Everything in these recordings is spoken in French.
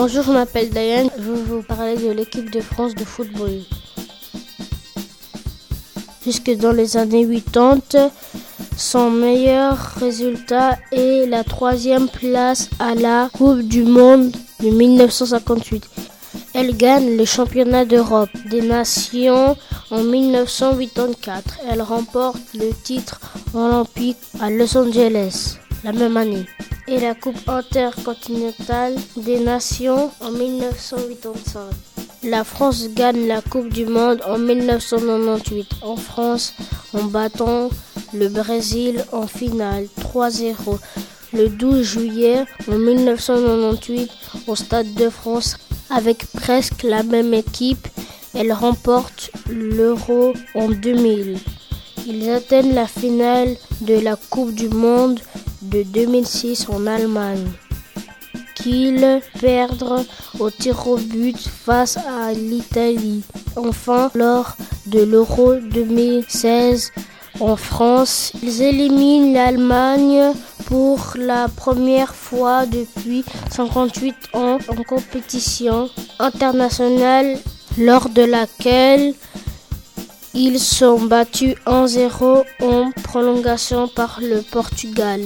Bonjour, je m'appelle Diane. Je vais vous parler de l'équipe de France de football. Jusque dans les années 80, son meilleur résultat est la troisième place à la Coupe du Monde de 1958. Elle gagne le championnat d'Europe des nations en 1984. Elle remporte le titre olympique à Los Angeles la même année et la Coupe intercontinentale des nations en 1985. La France gagne la Coupe du Monde en 1998 en France en battant le Brésil en finale 3-0 le 12 juillet en 1998 au Stade de France avec presque la même équipe. Elle remporte l'Euro en 2000. Ils atteignent la finale de la Coupe du Monde de 2006 en Allemagne, qu'ils perdent au tir au but face à l'Italie. Enfin, lors de l'Euro 2016 en France, ils éliminent l'Allemagne pour la première fois depuis 58 ans en compétition internationale lors de laquelle ils sont battus 1-0 en prolongation par le Portugal.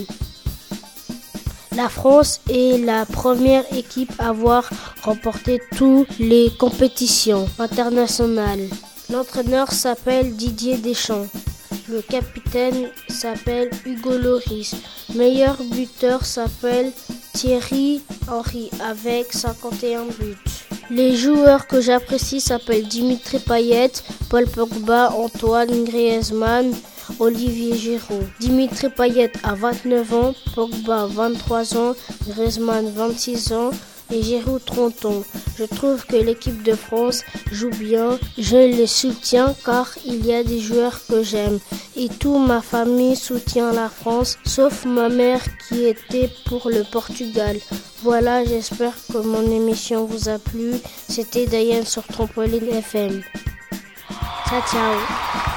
La France est la première équipe à avoir remporté toutes les compétitions internationales. L'entraîneur s'appelle Didier Deschamps. Le capitaine s'appelle Hugo Loris. Meilleur buteur s'appelle Thierry Henry avec 51 buts. Les joueurs que j'apprécie s'appellent Dimitri Payet, Paul Pogba, Antoine Griezmann, Olivier Giroud. Dimitri Payet a 29 ans, Pogba 23 ans, Griezmann 26 ans et Giroud 30 ans. Je trouve que l'équipe de France joue bien. Je les soutiens car il y a des joueurs que j'aime. Et toute ma famille soutient la France, sauf ma mère qui était pour le Portugal. Voilà, j'espère que mon émission vous a plu. C'était Diane sur Trampoline FM. Ciao, ciao.